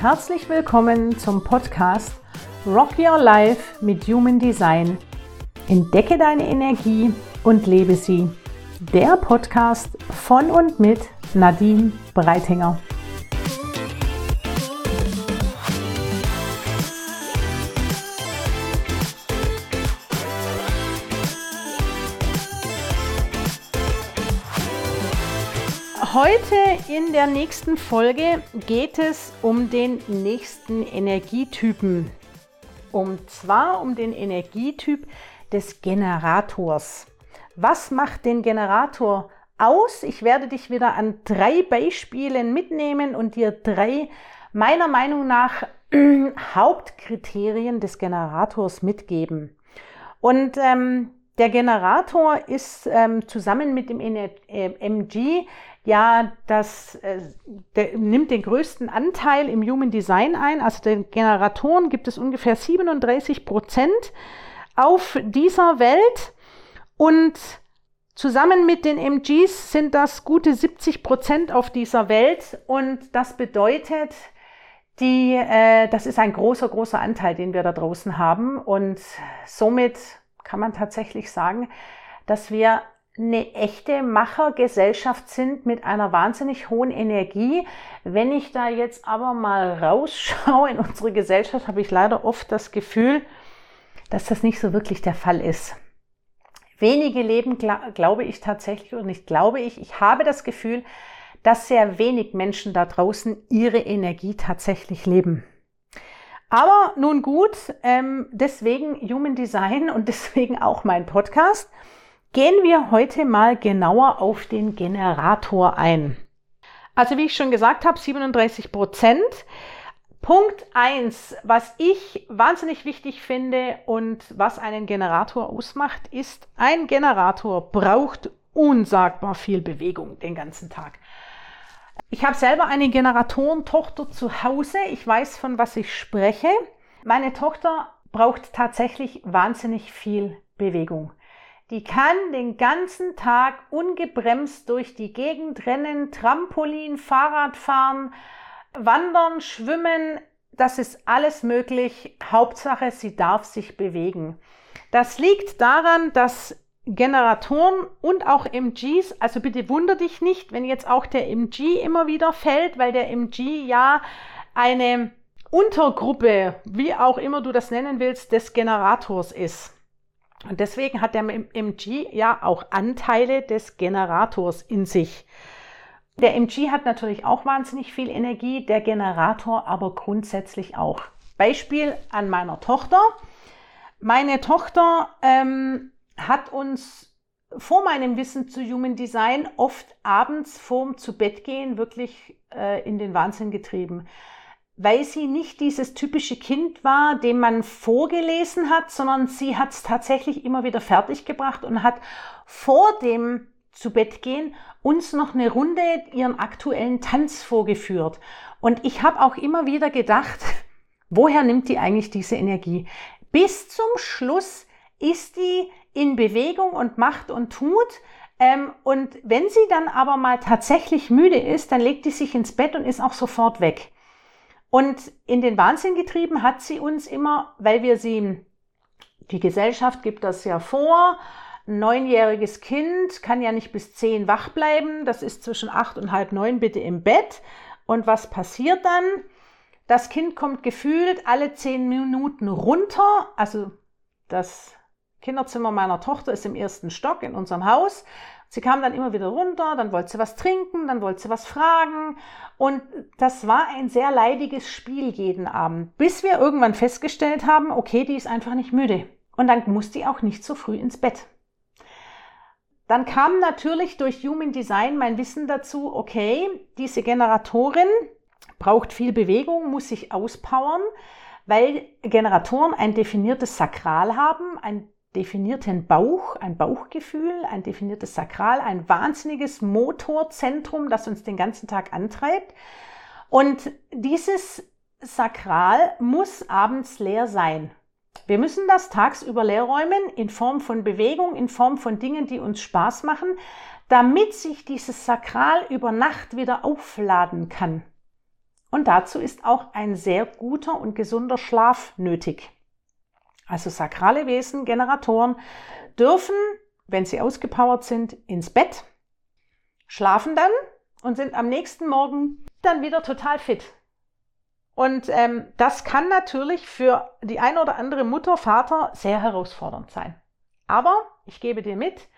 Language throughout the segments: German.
Herzlich willkommen zum Podcast Rock Your Life mit Human Design. Entdecke deine Energie und lebe sie. Der Podcast von und mit Nadine Breitinger. Heute in der nächsten Folge geht es um den nächsten Energietypen. Und zwar um den Energietyp des Generators. Was macht den Generator aus? Ich werde dich wieder an drei Beispielen mitnehmen und dir drei meiner Meinung nach Hauptkriterien des Generators mitgeben. Und ähm, der Generator ist ähm, zusammen mit dem MG ja, das äh, der nimmt den größten Anteil im Human Design ein. Also den Generatoren gibt es ungefähr 37 Prozent auf dieser Welt. Und zusammen mit den MGs sind das gute 70 Prozent auf dieser Welt. Und das bedeutet, die, äh, das ist ein großer, großer Anteil, den wir da draußen haben. Und somit kann man tatsächlich sagen, dass wir eine echte Machergesellschaft sind mit einer wahnsinnig hohen Energie. Wenn ich da jetzt aber mal rausschaue in unsere Gesellschaft, habe ich leider oft das Gefühl, dass das nicht so wirklich der Fall ist. Wenige leben, glaube ich tatsächlich, und nicht glaube ich, ich habe das Gefühl, dass sehr wenig Menschen da draußen ihre Energie tatsächlich leben. Aber nun gut, ähm, deswegen Human Design und deswegen auch mein Podcast gehen wir heute mal genauer auf den Generator ein. Also wie ich schon gesagt habe, 37 Prozent. Punkt eins, was ich wahnsinnig wichtig finde und was einen Generator ausmacht, ist, ein Generator braucht unsagbar viel Bewegung den ganzen Tag. Ich habe selber eine Generatorentochter zu Hause. Ich weiß, von was ich spreche. Meine Tochter braucht tatsächlich wahnsinnig viel Bewegung. Die kann den ganzen Tag ungebremst durch die Gegend rennen, Trampolin, Fahrrad fahren, wandern, schwimmen. Das ist alles möglich. Hauptsache, sie darf sich bewegen. Das liegt daran, dass Generatoren und auch MGs, also bitte wunder dich nicht, wenn jetzt auch der MG immer wieder fällt, weil der MG ja eine Untergruppe, wie auch immer du das nennen willst, des Generators ist. Und deswegen hat der MG ja auch Anteile des Generators in sich. Der MG hat natürlich auch wahnsinnig viel Energie, der Generator aber grundsätzlich auch. Beispiel an meiner Tochter. Meine Tochter ähm, hat uns vor meinem Wissen zu Human Design oft abends vorm zu Bett gehen wirklich äh, in den Wahnsinn getrieben weil sie nicht dieses typische Kind war, dem man vorgelesen hat, sondern sie hat es tatsächlich immer wieder fertiggebracht und hat vor dem zu Bett gehen uns noch eine Runde ihren aktuellen Tanz vorgeführt. Und ich habe auch immer wieder gedacht, woher nimmt die eigentlich diese Energie? Bis zum Schluss ist die in Bewegung und macht und tut. Ähm, und wenn sie dann aber mal tatsächlich müde ist, dann legt die sich ins Bett und ist auch sofort weg. Und in den Wahnsinn getrieben hat sie uns immer, weil wir sie, die Gesellschaft gibt das ja vor, ein neunjähriges Kind kann ja nicht bis zehn wach bleiben, das ist zwischen acht und halb neun bitte im Bett. Und was passiert dann? Das Kind kommt gefühlt alle zehn Minuten runter, also das Kinderzimmer meiner Tochter ist im ersten Stock in unserem Haus. Sie kam dann immer wieder runter, dann wollte sie was trinken, dann wollte sie was fragen. Und das war ein sehr leidiges Spiel jeden Abend, bis wir irgendwann festgestellt haben, okay, die ist einfach nicht müde. Und dann muss die auch nicht so früh ins Bett. Dann kam natürlich durch Human Design mein Wissen dazu, okay, diese Generatorin braucht viel Bewegung, muss sich auspowern, weil Generatoren ein definiertes Sakral haben, ein definierten Bauch, ein Bauchgefühl, ein definiertes Sakral, ein wahnsinniges Motorzentrum, das uns den ganzen Tag antreibt. Und dieses Sakral muss abends leer sein. Wir müssen das tagsüber leer räumen in Form von Bewegung, in Form von Dingen, die uns Spaß machen, damit sich dieses Sakral über Nacht wieder aufladen kann. Und dazu ist auch ein sehr guter und gesunder Schlaf nötig. Also sakrale Wesen, Generatoren, dürfen, wenn sie ausgepowert sind, ins Bett, schlafen dann und sind am nächsten Morgen dann wieder total fit. Und ähm, das kann natürlich für die eine oder andere Mutter, Vater sehr herausfordernd sein. Aber ich gebe dir mit,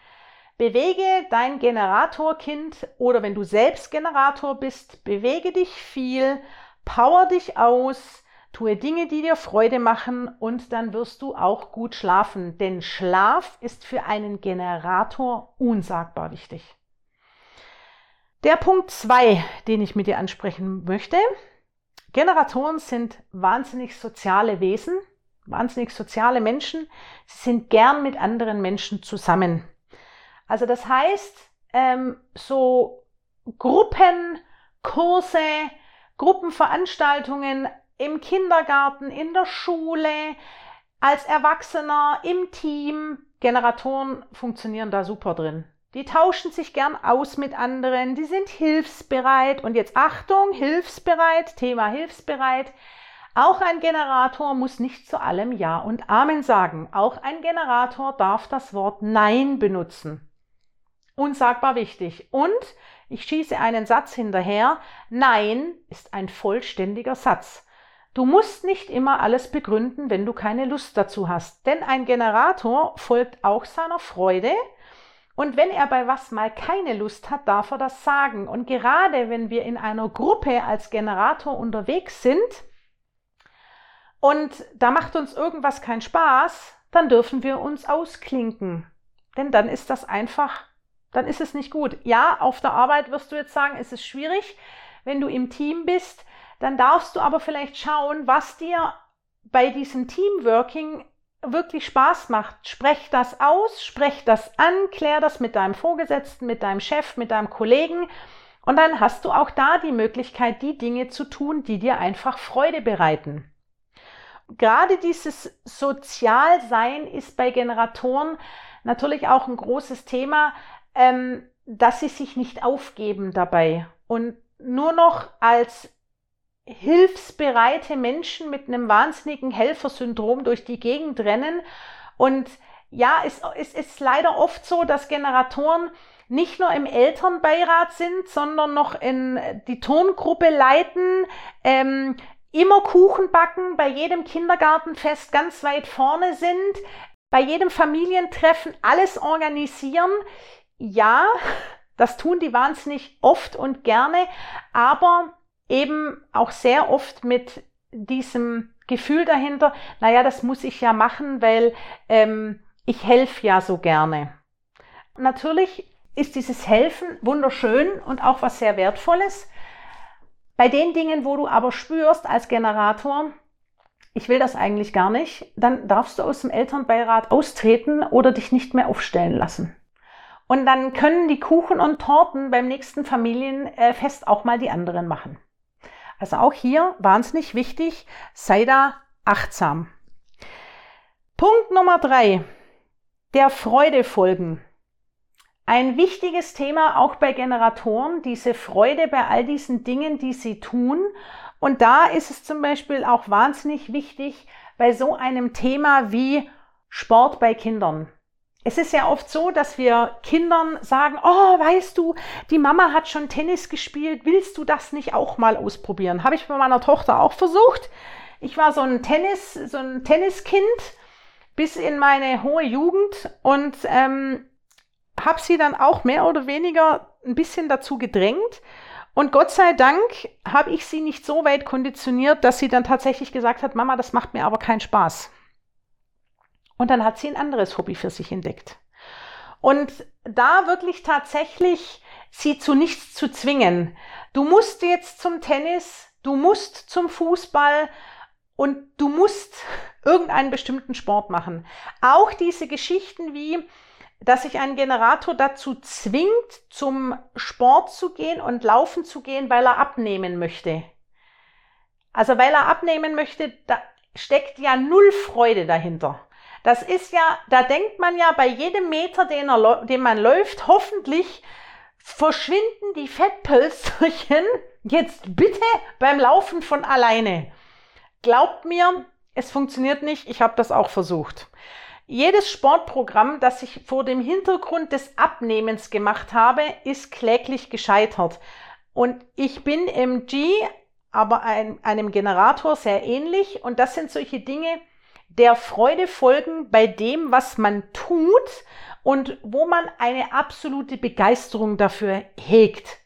bewege dein Generatorkind oder wenn du selbst Generator bist, bewege dich viel, power dich aus, tue Dinge, die dir Freude machen und dann wirst du auch gut schlafen. Denn Schlaf ist für einen Generator unsagbar wichtig. Der Punkt zwei, den ich mit dir ansprechen möchte. Generatoren sind wahnsinnig soziale Wesen, wahnsinnig soziale Menschen. Sie sind gern mit anderen Menschen zusammen. Also das heißt, ähm, so Gruppen, Kurse, Gruppenveranstaltungen im Kindergarten, in der Schule, als Erwachsener, im Team, Generatoren funktionieren da super drin. Die tauschen sich gern aus mit anderen, die sind hilfsbereit und jetzt Achtung, hilfsbereit, Thema hilfsbereit. Auch ein Generator muss nicht zu allem Ja und Amen sagen. Auch ein Generator darf das Wort Nein benutzen. Unsagbar wichtig. Und ich schieße einen Satz hinterher. Nein ist ein vollständiger Satz. Du musst nicht immer alles begründen, wenn du keine Lust dazu hast. Denn ein Generator folgt auch seiner Freude und wenn er bei was mal keine Lust hat, darf er das sagen. Und gerade wenn wir in einer Gruppe als Generator unterwegs sind und da macht uns irgendwas keinen Spaß, dann dürfen wir uns ausklinken. Denn dann ist das einfach, dann ist es nicht gut. Ja, auf der Arbeit wirst du jetzt sagen, es ist schwierig. Wenn du im Team bist, dann darfst du aber vielleicht schauen, was dir bei diesem Teamworking wirklich Spaß macht, sprech das aus, sprech das an, klär das mit deinem Vorgesetzten, mit deinem Chef, mit deinem Kollegen. Und dann hast du auch da die Möglichkeit, die Dinge zu tun, die dir einfach Freude bereiten. Gerade dieses Sozialsein ist bei Generatoren natürlich auch ein großes Thema, ähm, dass sie sich nicht aufgeben dabei und nur noch als hilfsbereite Menschen mit einem wahnsinnigen Helfersyndrom durch die Gegend rennen. Und ja, es, es ist leider oft so, dass Generatoren nicht nur im Elternbeirat sind, sondern noch in die Turngruppe leiten, ähm, immer Kuchen backen, bei jedem Kindergartenfest ganz weit vorne sind, bei jedem Familientreffen alles organisieren. Ja, das tun die wahnsinnig oft und gerne, aber eben auch sehr oft mit diesem Gefühl dahinter, naja, das muss ich ja machen, weil ähm, ich helfe ja so gerne. Natürlich ist dieses Helfen wunderschön und auch was sehr Wertvolles. Bei den Dingen, wo du aber spürst als Generator, ich will das eigentlich gar nicht, dann darfst du aus dem Elternbeirat austreten oder dich nicht mehr aufstellen lassen. Und dann können die Kuchen und Torten beim nächsten Familienfest auch mal die anderen machen. Also auch hier wahnsinnig wichtig, sei da achtsam. Punkt Nummer drei, der Freude folgen. Ein wichtiges Thema auch bei Generatoren, diese Freude bei all diesen Dingen, die sie tun. Und da ist es zum Beispiel auch wahnsinnig wichtig bei so einem Thema wie Sport bei Kindern. Es ist ja oft so, dass wir Kindern sagen, oh, weißt du, die Mama hat schon Tennis gespielt, willst du das nicht auch mal ausprobieren? Habe ich bei meiner Tochter auch versucht. Ich war so ein Tennis, so ein Tenniskind bis in meine hohe Jugend und ähm, habe sie dann auch mehr oder weniger ein bisschen dazu gedrängt. Und Gott sei Dank habe ich sie nicht so weit konditioniert, dass sie dann tatsächlich gesagt hat, Mama, das macht mir aber keinen Spaß. Und dann hat sie ein anderes Hobby für sich entdeckt. Und da wirklich tatsächlich sie zu nichts zu zwingen. Du musst jetzt zum Tennis, du musst zum Fußball und du musst irgendeinen bestimmten Sport machen. Auch diese Geschichten wie, dass sich ein Generator dazu zwingt, zum Sport zu gehen und laufen zu gehen, weil er abnehmen möchte. Also weil er abnehmen möchte, da steckt ja null Freude dahinter. Das ist ja, da denkt man ja bei jedem Meter, den, er, den man läuft, hoffentlich verschwinden die Fettpölsterchen jetzt bitte beim Laufen von alleine. Glaubt mir, es funktioniert nicht. Ich habe das auch versucht. Jedes Sportprogramm, das ich vor dem Hintergrund des Abnehmens gemacht habe, ist kläglich gescheitert. Und ich bin MG, aber ein, einem Generator sehr ähnlich. Und das sind solche Dinge, der Freude folgen bei dem, was man tut und wo man eine absolute Begeisterung dafür hegt.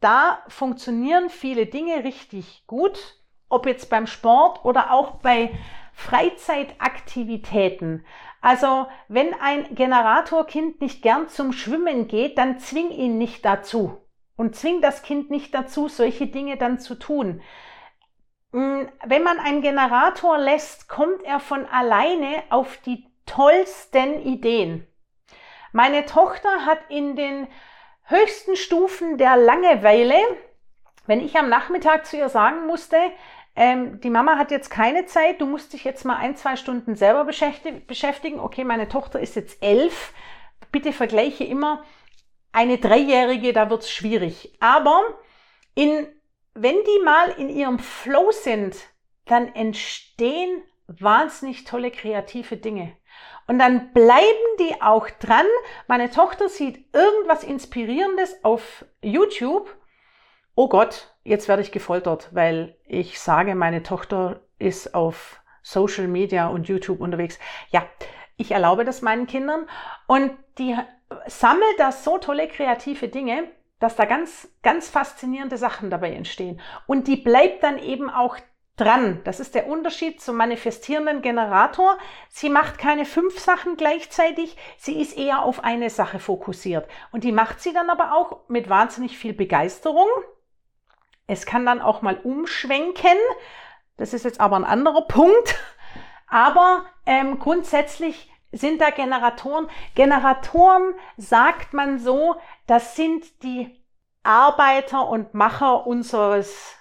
Da funktionieren viele Dinge richtig gut, ob jetzt beim Sport oder auch bei Freizeitaktivitäten. Also wenn ein Generatorkind nicht gern zum Schwimmen geht, dann zwing ihn nicht dazu und zwing das Kind nicht dazu, solche Dinge dann zu tun. Mm, wenn man einen Generator lässt, kommt er von alleine auf die tollsten Ideen. Meine Tochter hat in den höchsten Stufen der Langeweile, wenn ich am Nachmittag zu ihr sagen musste, ähm, die Mama hat jetzt keine Zeit, du musst dich jetzt mal ein, zwei Stunden selber beschäftigen. Okay, meine Tochter ist jetzt elf. Bitte vergleiche immer eine Dreijährige, da wird's schwierig. Aber in, wenn die mal in ihrem Flow sind, dann entstehen wahnsinnig tolle kreative Dinge. Und dann bleiben die auch dran. Meine Tochter sieht irgendwas Inspirierendes auf YouTube. Oh Gott, jetzt werde ich gefoltert, weil ich sage, meine Tochter ist auf Social Media und YouTube unterwegs. Ja, ich erlaube das meinen Kindern und die sammelt da so tolle kreative Dinge, dass da ganz, ganz faszinierende Sachen dabei entstehen. Und die bleibt dann eben auch dran. Das ist der Unterschied zum manifestierenden Generator. Sie macht keine fünf Sachen gleichzeitig, sie ist eher auf eine Sache fokussiert. Und die macht sie dann aber auch mit wahnsinnig viel Begeisterung. Es kann dann auch mal umschwenken. Das ist jetzt aber ein anderer Punkt. Aber ähm, grundsätzlich sind da Generatoren. Generatoren sagt man so, das sind die Arbeiter und Macher unseres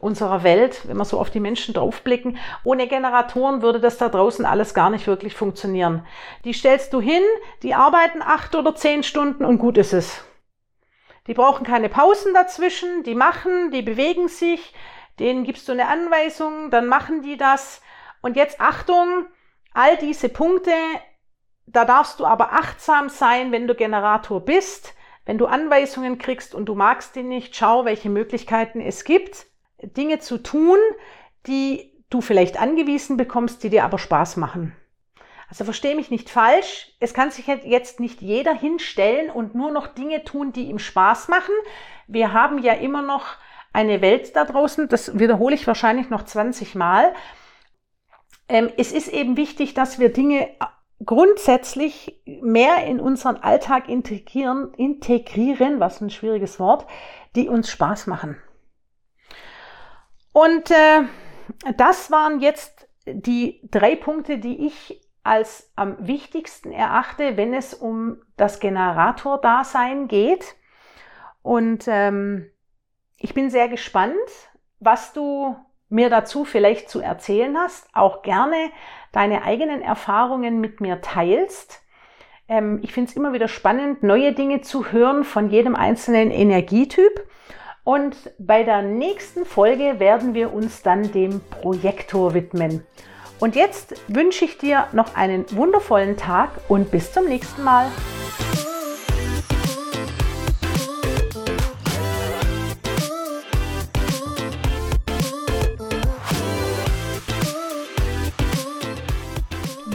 unserer Welt, wenn wir so auf die Menschen draufblicken. Ohne Generatoren würde das da draußen alles gar nicht wirklich funktionieren. Die stellst du hin, die arbeiten acht oder zehn Stunden und gut ist es. Die brauchen keine Pausen dazwischen, die machen, die bewegen sich, denen gibst du eine Anweisung, dann machen die das. Und jetzt Achtung, all diese Punkte, da darfst du aber achtsam sein, wenn du Generator bist. Wenn du Anweisungen kriegst und du magst die nicht, schau, welche Möglichkeiten es gibt. Dinge zu tun, die du vielleicht angewiesen bekommst, die dir aber Spaß machen. Also verstehe mich nicht falsch. Es kann sich jetzt nicht jeder hinstellen und nur noch Dinge tun, die ihm Spaß machen. Wir haben ja immer noch eine Welt da draußen. Das wiederhole ich wahrscheinlich noch 20 Mal. Ähm, es ist eben wichtig, dass wir Dinge grundsätzlich mehr in unseren Alltag integrieren, integrieren, was ein schwieriges Wort, die uns Spaß machen. Und äh, das waren jetzt die drei Punkte, die ich als am wichtigsten erachte, wenn es um das Generator-Dasein geht. Und ähm, ich bin sehr gespannt, was du mir dazu vielleicht zu erzählen hast. Auch gerne deine eigenen Erfahrungen mit mir teilst. Ähm, ich finde es immer wieder spannend, neue Dinge zu hören von jedem einzelnen Energietyp. Und bei der nächsten Folge werden wir uns dann dem Projektor widmen. Und jetzt wünsche ich dir noch einen wundervollen Tag und bis zum nächsten Mal.